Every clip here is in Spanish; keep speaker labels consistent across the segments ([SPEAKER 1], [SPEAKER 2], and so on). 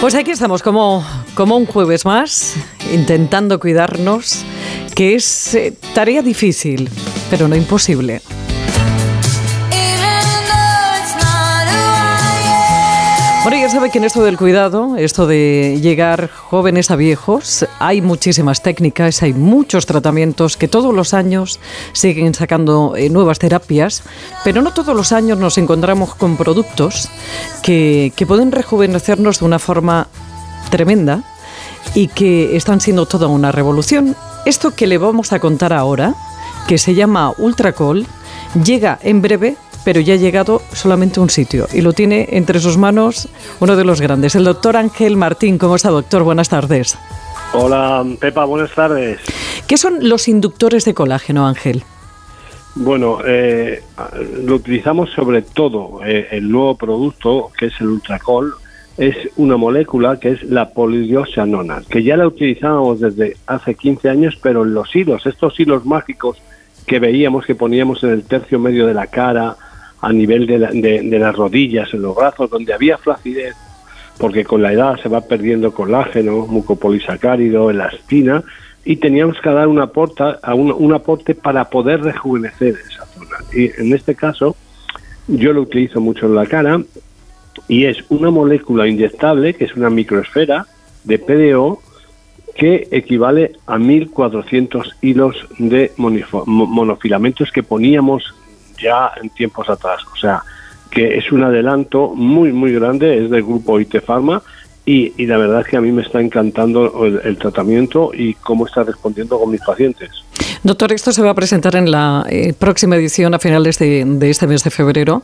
[SPEAKER 1] Pues aquí estamos como, como un jueves más, intentando cuidarnos, que es eh, tarea difícil, pero no imposible. Sabe que en esto del cuidado, esto de llegar jóvenes a viejos, hay muchísimas técnicas, hay muchos tratamientos que todos los años siguen sacando eh, nuevas terapias, pero no todos los años nos encontramos con productos que, que pueden rejuvenecernos de una forma tremenda y que están siendo toda una revolución. Esto que le vamos a contar ahora, que se llama Ultracol, llega en breve pero ya ha llegado solamente a un sitio y lo tiene entre sus manos uno de los grandes, el doctor Ángel Martín. ¿Cómo está, doctor? Buenas tardes.
[SPEAKER 2] Hola, Pepa, buenas tardes.
[SPEAKER 1] ¿Qué son los inductores de colágeno, Ángel?
[SPEAKER 2] Bueno, eh, lo utilizamos sobre todo eh, el nuevo producto que es el Ultracol, es una molécula que es la polidioxanona, que ya la utilizábamos desde hace 15 años, pero en los hilos, estos hilos mágicos que veíamos que poníamos en el tercio medio de la cara, a nivel de, de, las rodillas, en los brazos, donde había flacidez, porque con la edad se va perdiendo colágeno, mucopolisacárido, elastina, y teníamos que dar una aporte, un, un aporte para poder rejuvenecer esa zona. Y en este caso, yo lo utilizo mucho en la cara, y es una molécula inyectable, que es una microesfera de PDO, que equivale a 1.400 hilos de monofilamentos que poníamos ya en tiempos atrás. O sea, que es un adelanto muy, muy grande, es del grupo IT Pharma y, y la verdad es que a mí me está encantando el tratamiento y cómo está respondiendo con mis pacientes.
[SPEAKER 1] Doctor, esto se va a presentar en la eh, próxima edición a finales de, este mes de febrero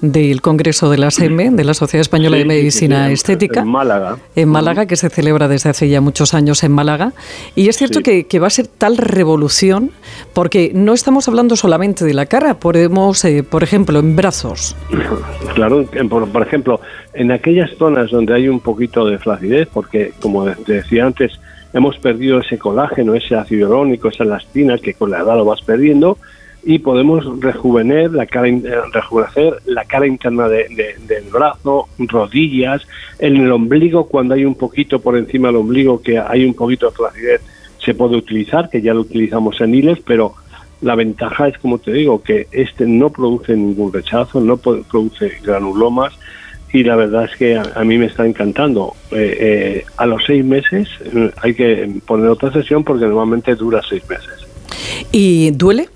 [SPEAKER 1] del Congreso de la SEME, de la Sociedad Española de Medicina Estética.
[SPEAKER 2] En Málaga.
[SPEAKER 1] En Málaga, que se celebra desde hace ya muchos años en Málaga. Y es cierto que, va a ser tal revolución, porque no estamos hablando solamente de la cara, podemos, eh, por ejemplo, en brazos.
[SPEAKER 2] Claro, por, por ejemplo, en aquellas zonas donde hay un poquito de flacidez, porque como decía antes, hemos perdido ese colágeno, ese ácido hialurónico, esa elastina que con la edad lo vas perdiendo y podemos rejuvener la cara, eh, rejuvenecer la cara interna del brazo, rodillas, en el ombligo cuando hay un poquito por encima del ombligo que hay un poquito de flacidez se puede utilizar, que ya lo utilizamos en hilos, pero la ventaja es, como te digo, que este no produce ningún rechazo, no produce granulomas, y la verdad es que a, mí me está encantando. Eh, eh, a los seis meses eh, hay que poner otra sesión porque normalmente dura seis meses.
[SPEAKER 1] ¿Y duele?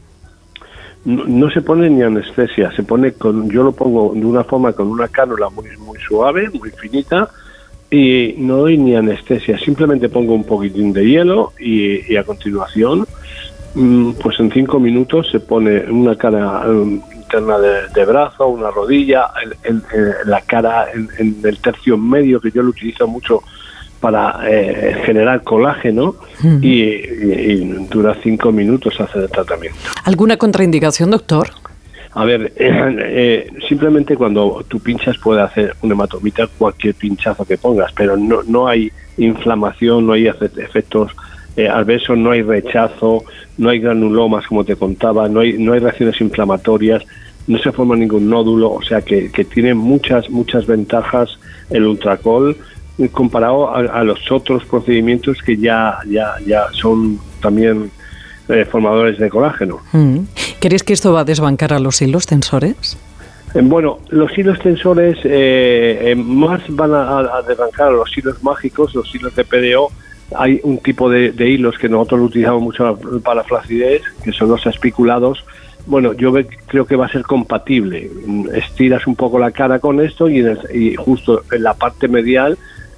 [SPEAKER 2] No, se pone ni anestesia, se pone con, yo lo pongo de una forma con una cánula muy, muy suave, muy finita, y no doy ni anestesia, simplemente pongo un poquitín de hielo y, a continuación, mm, pues en cinco minutos se pone una cara interna de, brazo, una rodilla, en, la cara, en, el tercio medio, que yo lo utilizo mucho para eh, generar colágeno y, dura cinco minutos hacer el tratamiento.
[SPEAKER 1] ¿Alguna contraindicación, doctor?
[SPEAKER 2] A ver, eh, simplemente cuando tú pinchas puede hacer un hematomita cualquier pinchazo que pongas, pero no, no hay inflamación, no hay efectos eh, adversos, no hay rechazo, no hay granulomas como te contaba, no hay, no hay reacciones inflamatorias, no se forma ningún nódulo, o sea que, tiene muchas, muchas ventajas el ultracol comparado a, los otros procedimientos que ya, ya, ya son también eh, formadores de colágeno.
[SPEAKER 1] Mm. ¿Crees que esto va a desbancar a los hilos tensores?
[SPEAKER 2] Eh, bueno, los hilos tensores eh, más van a, desbancar a los hilos mágicos, los hilos de PDO. Hay un tipo de, hilos que nosotros utilizamos mucho para la flacidez, que son los espiculados, bueno, yo creo que va a ser compatible. Estiras un poco la cara con esto y, justo en la parte medial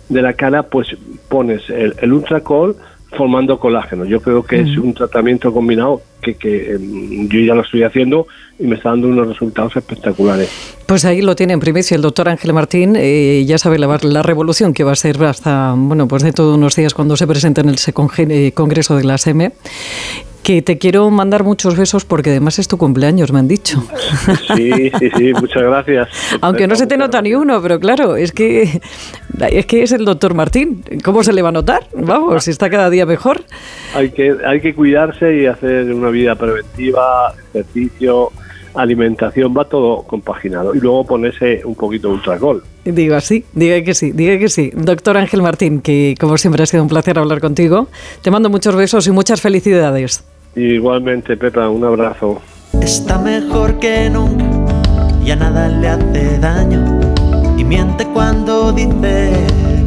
[SPEAKER 2] de la cara pues pones el, el ultracol formando colágeno. Yo creo que es un tratamiento combinado que, que em, yo ya lo estoy haciendo y me está dando unos resultados espectaculares.
[SPEAKER 1] Pues ahí lo tiene en primicia el doctor Ángel Martín. Eh, ya sabe la, la, revolución que va a ser hasta, bueno, pues de todos unos días cuando se presente en el eh, Congreso de la SEME que te quiero mandar muchos besos porque además es tu cumpleaños, me han dicho.
[SPEAKER 2] Sí, sí, sí, muchas gracias.
[SPEAKER 1] Aunque no se te nota ni uno, pero claro, es que es que es el doctor Martín. ¿Cómo se le va a notar? Vamos, está cada día mejor.
[SPEAKER 2] Hay que, hay que cuidarse y hacer una vida preventiva, ejercicio, alimentación, va todo compaginado. Y luego ponerse un poquito de ultracol.
[SPEAKER 1] Digo así, diga que sí, diga que sí. Doctor Ángel Martín, que como siempre ha sido un placer hablar contigo. Te mando muchos besos y muchas felicidades.
[SPEAKER 2] Igualmente, Pepa, un abrazo.
[SPEAKER 3] Está mejor que nunca, ya nada le hace daño. Y miente cuando dice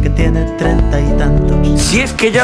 [SPEAKER 3] que tiene treinta y tantos.
[SPEAKER 4] Si es que ya